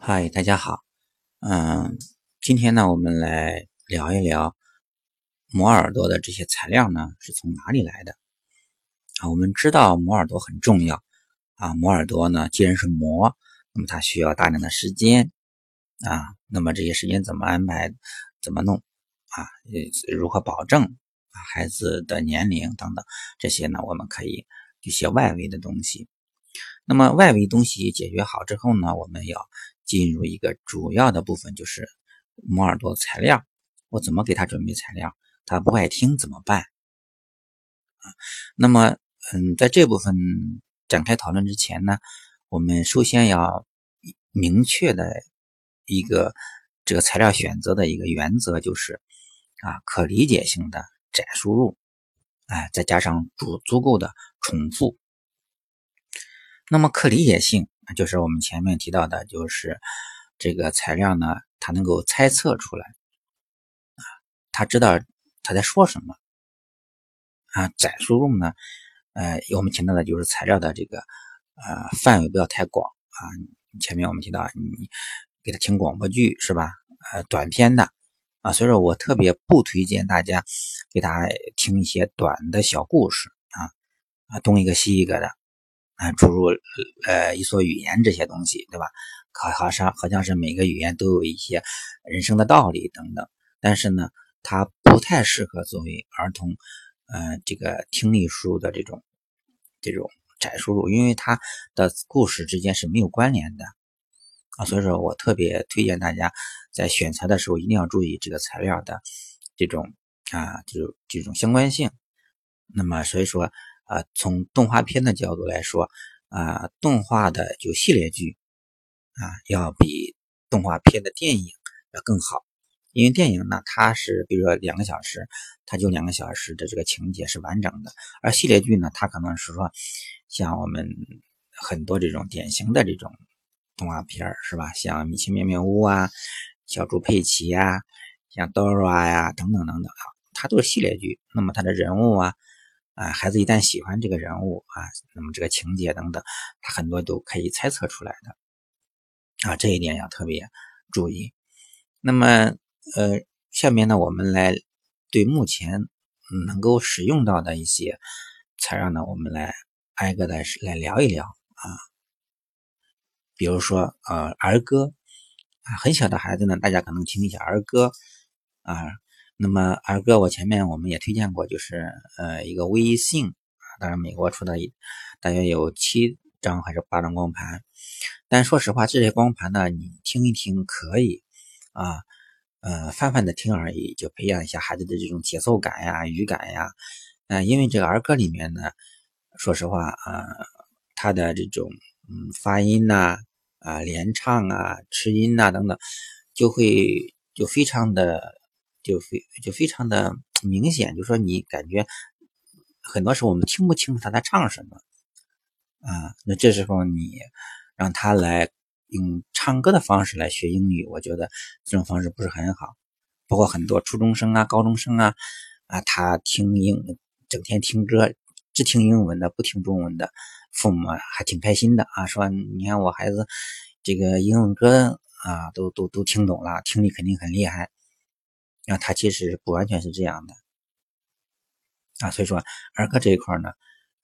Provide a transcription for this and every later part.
嗨，大家好。嗯，今天呢，我们来聊一聊磨耳朵的这些材料呢是从哪里来的啊？我们知道磨耳朵很重要啊，磨耳朵呢既然是磨，那么它需要大量的时间啊。那么这些时间怎么安排？怎么弄啊？如何保证啊孩子的年龄等等这些呢？我们可以一些外围的东西。那么外围东西解决好之后呢，我们要进入一个主要的部分，就是磨耳朵材料。我怎么给他准备材料？他不爱听怎么办？啊，那么，嗯，在这部分展开讨论之前呢，我们首先要明确的一个这个材料选择的一个原则，就是啊，可理解性的窄输入，哎，再加上足足够的重复。那么可理解性，就是我们前面提到的，就是这个材料呢，它能够猜测出来，啊，他知道他在说什么，啊，窄输入呢，呃，我们提到的就是材料的这个呃范围不要太广啊。前面我们提到你给他听广播剧是吧？呃，短篇的啊，所以说我特别不推荐大家给他听一些短的小故事啊啊，东一个西一个的。啊，诸如呃一所语言这些东西，对吧？好，好像好像是每个语言都有一些人生的道理等等，但是呢，它不太适合作为儿童，呃，这个听力输入的这种这种窄输入，因为它的故事之间是没有关联的啊。所以说我特别推荐大家在选材的时候一定要注意这个材料的这种啊，就这种相关性。那么所以说。啊，从动画片的角度来说，啊，动画的就系列剧，啊，要比动画片的电影要更好，因为电影呢，它是比如说两个小时，它就两个小时的这个情节是完整的，而系列剧呢，它可能是说像我们很多这种典型的这种动画片儿是吧？像米奇妙妙屋啊，小猪佩奇呀，像 Dora 呀，等等等等啊，它都是系列剧，那么它的人物啊。啊，孩子一旦喜欢这个人物啊，那么这个情节等等，他很多都可以猜测出来的啊，这一点要特别注意。那么，呃，下面呢，我们来对目前能够使用到的一些材料呢，我们来挨个的来聊一聊啊。比如说，呃，儿歌啊，很小的孩子呢，大家可能听一下儿歌啊。那么儿歌，我前面我们也推荐过，就是呃一个微信啊，当然美国出的大约有七张还是八张光盘，但说实话，这些光盘呢，你听一听可以啊，呃泛泛的听而已，就培养一下孩子的这种节奏感呀、语感呀，嗯，因为这个儿歌里面呢，说实话啊，它的这种嗯发音呐、啊连唱啊、吃音呐等等，就会就非常的。就非就非常的明显，就说你感觉很多时候我们听不清楚他在唱什么啊，那这时候你让他来用唱歌的方式来学英语，我觉得这种方式不是很好。包括很多初中生啊、高中生啊啊，他听英整天听歌，只听英文的，不听中文的，父母还挺开心的啊，说你看我孩子这个英文歌啊，都都都听懂了，听力肯定很厉害。那他其实不完全是这样的啊，所以说儿歌这一块呢，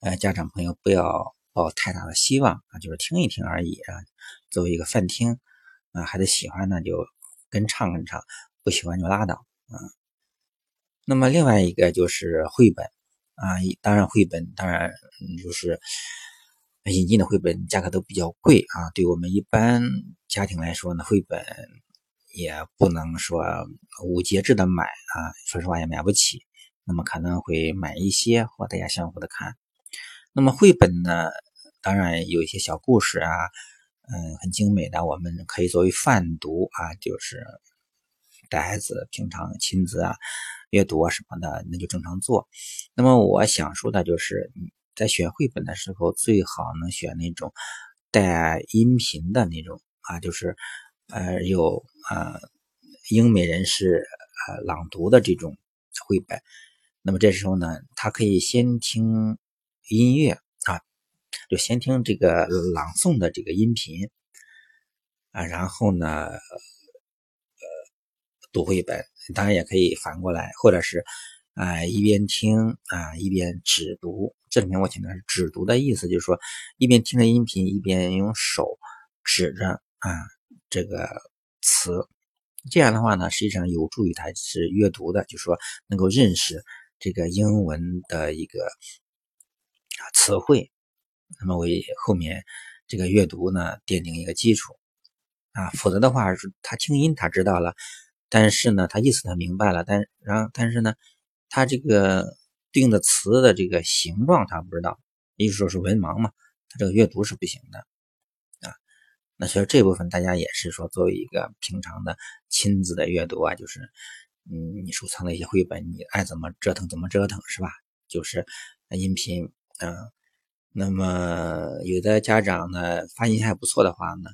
呃，家长朋友不要抱太大的希望啊，就是听一听而已啊，作为一个泛听啊，孩子喜欢呢就跟唱跟唱，不喜欢就拉倒啊。那么另外一个就是绘本啊，当然绘本当然就是引进的绘本价格都比较贵啊，对我们一般家庭来说呢，绘本。也不能说无节制的买啊，说实话也买不起。那么可能会买一些，或大家相互的看。那么绘本呢，当然有一些小故事啊，嗯，很精美的，我们可以作为泛读啊，就是带孩子平常亲子啊阅读啊什么的，那就正常做。那么我想说的就是，在选绘本的时候，最好能选那种带音频的那种啊，就是。呃，有呃英美人士呃朗读的这种绘本，那么这时候呢，他可以先听音乐啊，就先听这个朗诵的这个音频啊，然后呢，呃，读绘本，当然也可以反过来，或者是啊一边听啊一边指读。这里面我强调是指读的意思，就是说一边听着音频，一边用手指着啊这个词，这样的话呢，实际上有助于他是阅读的，就是说能够认识这个英文的一个词汇，那么为后面这个阅读呢奠定一个基础啊。否则的话，是他听音他知道了，但是呢，他意思他明白了，但然后但是呢，他这个。对应的词的这个形状他不知道，意思说是文盲嘛，他这个阅读是不行的。那所以这部分大家也是说作为一个平常的亲子的阅读啊，就是嗯，你收藏的一些绘本，你爱怎么折腾怎么折腾是吧？就是音频啊。那么有的家长呢发音还不错的话呢，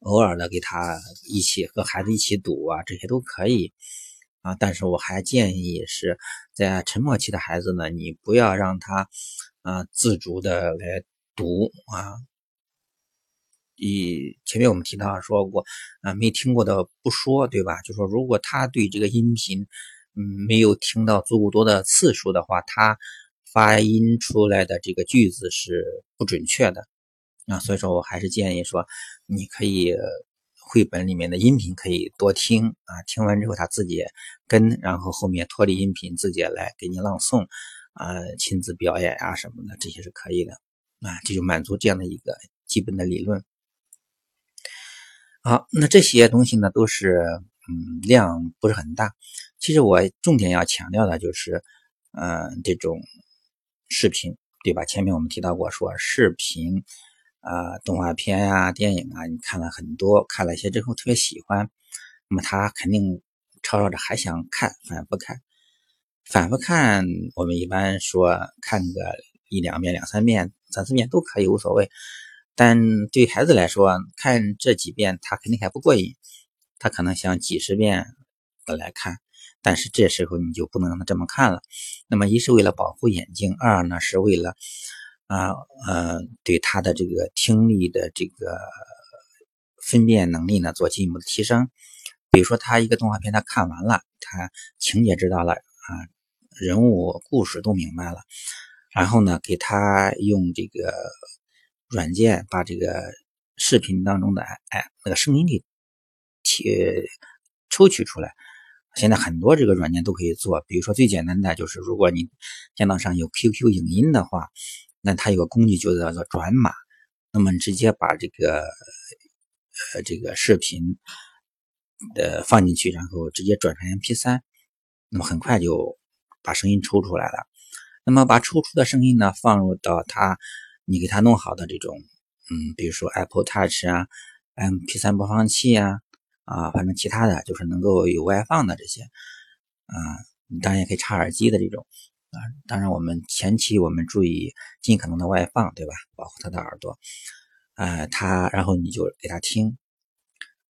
偶尔的给他一起和孩子一起读啊，这些都可以。啊，但是我还建议是在沉默期的孩子呢，你不要让他啊自主的来读啊。以前面我们提到说过啊，没听过的不说，对吧？就说如果他对这个音频嗯没有听到足够多的次数的话，他发音出来的这个句子是不准确的啊。所以说我还是建议说，你可以。绘本里面的音频可以多听啊，听完之后他自己跟，然后后面脱离音频自己来给你朗诵啊，亲子表演啊什么的，这些是可以的啊，这就满足这样的一个基本的理论。好，那这些东西呢都是嗯量不是很大，其实我重点要强调的就是嗯这种视频对吧？前面我们提到过说视频。啊，动画片呀，电影啊，你看了很多，看了一些之后特别喜欢，那么他肯定吵吵着还想看，反复看，反复看。我们一般说看个一两遍、两三遍、三四遍都可以，无所谓。但对孩子来说，看这几遍他肯定还不过瘾，他可能想几十遍来看。但是这时候你就不能让他这么看了。那么一是为了保护眼睛，二呢是为了。啊，呃，对他的这个听力的这个分辨能力呢，做进一步的提升。比如说，他一个动画片他看完了，他情节知道了啊，人物故事都明白了，然后呢，给他用这个软件把这个视频当中的哎那个声音给提抽取出来。现在很多这个软件都可以做，比如说最简单的就是，如果你电脑上有 QQ 影音的话。那它有个工具就叫做转码，那么直接把这个呃这个视频的放进去，然后直接转成 MP3，那么很快就把声音抽出来了。那么把抽出的声音呢放入到它你给他弄好的这种嗯，比如说 Apple Touch 啊、MP3 播放器啊啊，反正其他的就是能够有外放的这些啊，当然也可以插耳机的这种。啊，当然，我们前期我们注意尽可能的外放，对吧？保护他的耳朵。呃，他然后你就给他听。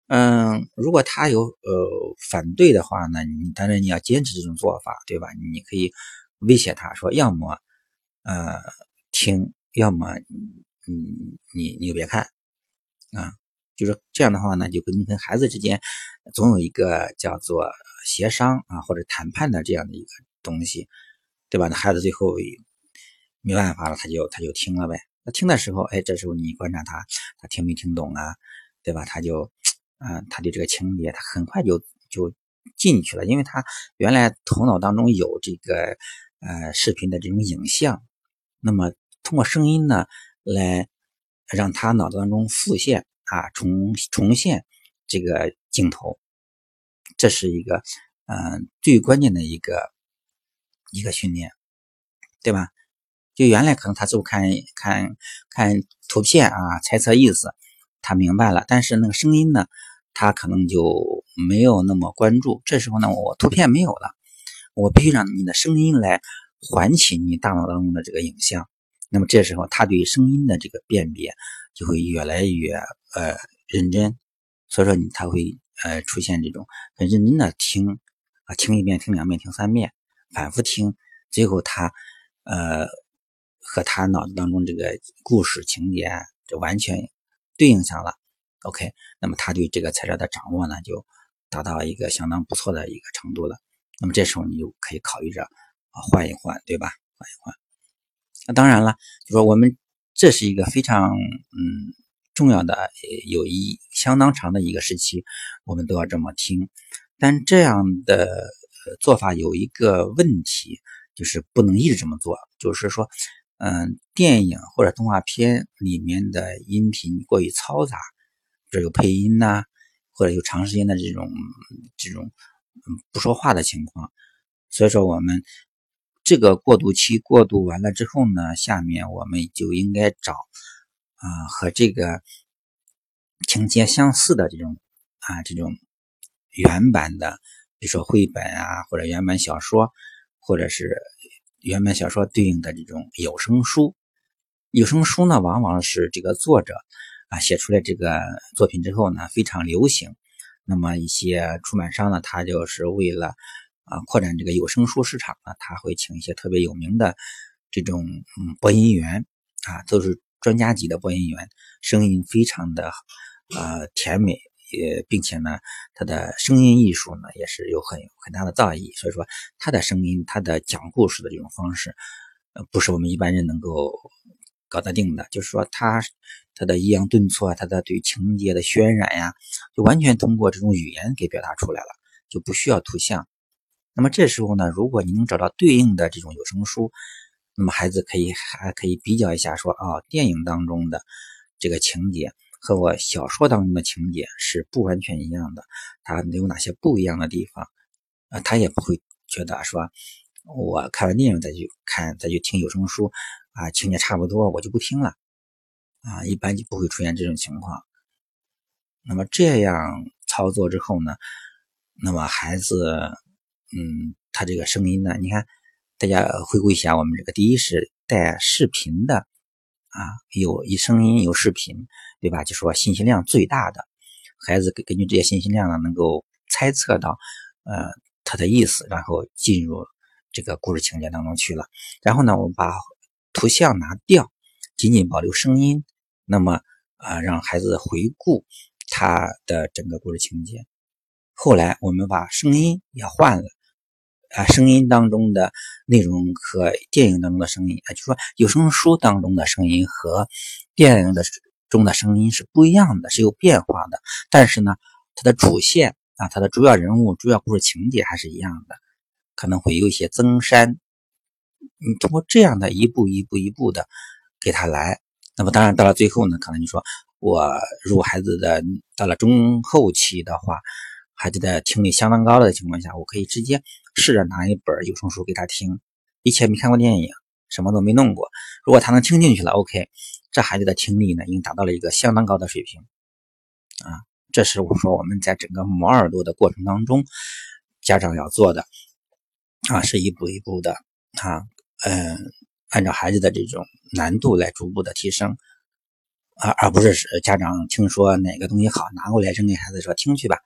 嗯，如果他有呃反对的话呢，你当然你要坚持这种做法，对吧？你可以威胁他说，要么呃听，要么你你你就别看啊。就是这样的话呢，就跟你跟孩子之间总有一个叫做协商啊或者谈判的这样的一个东西。对吧？那孩子最后没办法了，他就他就听了呗。那听的时候，哎，这时候你观察他，他听没听懂啊？对吧？他就，嗯，他对这个情节，他很快就就进去了，因为他原来头脑当中有这个呃视频的这种影像，那么通过声音呢，来让他脑子当中复现啊，重重现这个镜头，这是一个嗯最关键的一个。一个训练，对吧？就原来可能他就看看看图片啊，猜测意思，他明白了。但是那个声音呢，他可能就没有那么关注。这时候呢，我图片没有了，我必须让你的声音来唤起你大脑当中的这个影像。那么这时候，他对声音的这个辨别就会越来越呃认真。所以说，你他会呃出现这种很认真的听啊，听一遍，听两遍，听三遍。反复听，最后他，呃，和他脑子当中这个故事情节就完全对应上了 OK，那么他对这个材料的掌握呢，就达到一个相当不错的一个程度了。那么这时候你就可以考虑着啊换一换，对吧？换一换。那当然了，就说我们这是一个非常嗯重要的，有一相当长的一个时期，我们都要这么听。但这样的做法有一个问题，就是不能一直这么做。就是说，嗯，电影或者动画片里面的音频过于嘈杂，这有配音呐，或者有长时间的这种这种嗯不说话的情况。所以说，我们这个过渡期过渡完了之后呢，下面我们就应该找啊和这个情节相似的这种啊这种。原版的，比如说绘本啊，或者原版小说，或者是原版小说对应的这种有声书。有声书呢，往往是这个作者啊写出来这个作品之后呢，非常流行。那么一些出版商呢，他就是为了啊扩展这个有声书市场呢，他会请一些特别有名的这种嗯播音员啊，都是专家级的播音员，声音非常的呃甜美。也，并且呢，他的声音艺术呢也是有很很大的造诣，所以说他的声音，他的讲故事的这种方式，呃，不是我们一般人能够搞得定的。就是说，他他的抑扬顿挫，他的对情节的渲染呀，就完全通过这种语言给表达出来了，就不需要图像。那么这时候呢，如果你能找到对应的这种有声书，那么孩子可以还可以比较一下，说啊，电影当中的这个情节。和我小说当中的情节是不完全一样的，它有哪些不一样的地方？啊，他也不会觉得说，我看完电影再去看再去听有声书，啊，情节差不多我就不听了，啊，一般就不会出现这种情况。那么这样操作之后呢，那么孩子，嗯，他这个声音呢，你看，大家回顾一下，我们这个第一是带视频的。啊，有一声音有视频，对吧？就说信息量最大的孩子根根据这些信息量呢，能够猜测到呃他的意思，然后进入这个故事情节当中去了。然后呢，我们把图像拿掉，仅仅保留声音，那么啊让孩子回顾他的整个故事情节。后来我们把声音也换了。啊，声音当中的内容和电影当中的声音啊，就说有声书当中的声音和电影的中的声音是不一样的，是有变化的。但是呢，它的主线啊，它的主要人物、主要故事情节还是一样的，可能会有一些增删。你通过这样的一步一步一步的给他来，那么当然到了最后呢，可能你说我如果孩子的到了中后期的话。孩子的听力相当高的情况下，我可以直接试着拿一本有声书给他听。以前没看过电影，什么都没弄过。如果他能听进去了，OK，这孩子的听力呢，已经达到了一个相当高的水平。啊，这是我说我们在整个磨耳朵的过程当中，家长要做的啊，是一步一步的啊，嗯，按照孩子的这种难度来逐步的提升，啊，而不是家长听说哪个东西好，拿过来扔给孩子说听去吧。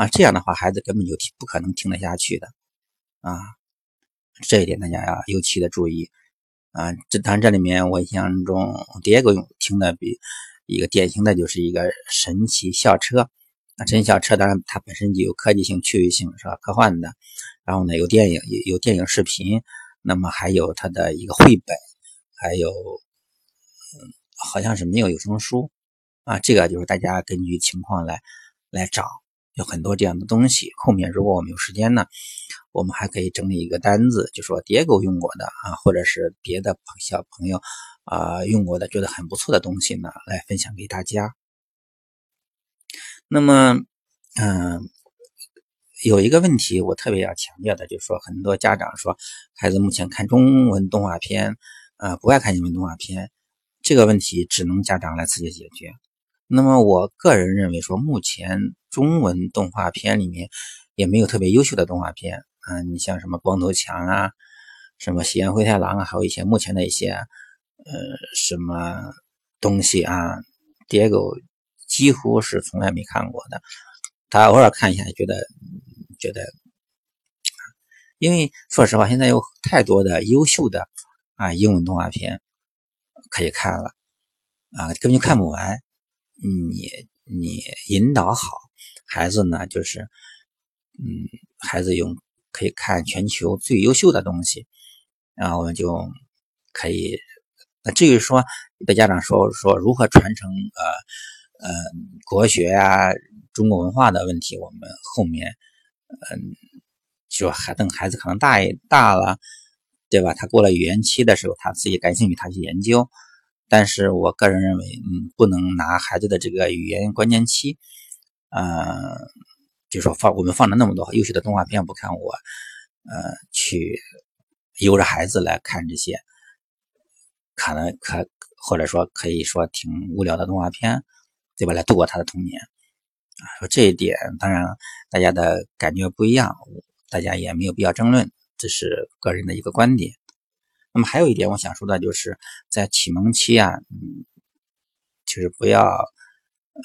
啊，这样的话，孩子根本就听不可能听得下去的，啊，这一点大家要尤其的注意，啊，这当然这里面我印象中第二个用听的比一个典型的就是一个神奇校车，啊，神奇校车当然它本身就有科技性、趣味性是吧？科幻的，然后呢有电影有有电影视频，那么还有它的一个绘本，还有嗯好像是没有有声书，啊，这个就是大家根据情况来来找。有很多这样的东西。后面如果我们有时间呢，我们还可以整理一个单子，就说叠狗用过的啊，或者是别的小朋友啊用过的，觉得很不错的东西呢，来分享给大家。那么，嗯，有一个问题我特别要强调的，就是说很多家长说孩子目前看中文动画片，啊，不爱看英文动画片，这个问题只能家长来自己解决。那么我个人认为说，目前中文动画片里面也没有特别优秀的动画片啊，你像什么光头强啊，什么喜宴灰太狼啊，还有一些目前的一些呃什么东西啊，爹狗几乎是从来没看过的，他偶尔看一下觉得觉得，因为说实话，现在有太多的优秀的啊英文动画片可以看了啊，根本就看不完。你你引导好孩子呢，就是嗯，孩子用可以看全球最优秀的东西，然后我们就可以。那至于说被家长说说如何传承呃呃国学啊中国文化的问题，我们后面嗯就还等孩子可能大一大了，对吧？他过了语言期的时候，他自己感兴趣，他去研究。但是我个人认为，嗯，不能拿孩子的这个语言关键期，嗯，就说放我们放了那么多优秀的动画片不看，我呃去由着孩子来看这些。可能可或者说可以说挺无聊的动画片，对吧？来度过他的童年啊。说这一点，当然大家的感觉不一样，大家也没有必要争论，这是个人的一个观点。那么还有一点我想说的，就是在启蒙期啊，嗯，就是不要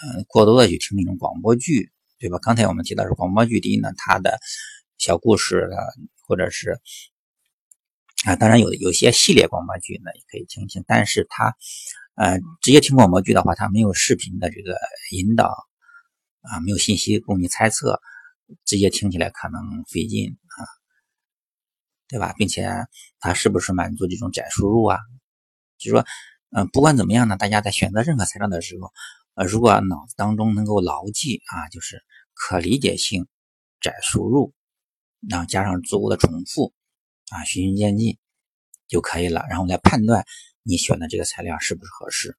嗯过多的去听那种广播剧，对吧？刚才我们提到是广播剧，第一呢，它的小故事啊，或者是。啊，当然有有些系列广播剧呢，也可以听一听，但是它，呃，直接听广播剧的话，它没有视频的这个引导，啊，没有信息供你猜测，直接听起来可能费劲啊，对吧？并且它是不是满足这种窄输入啊？就是说，嗯，不管怎么样呢，大家在选择任何材料的时候，呃，如果脑子当中能够牢记啊，就是可理解性窄输入，然后加上足够的重复。啊，循序渐进就可以了，然后来判断你选的这个材料是不是合适。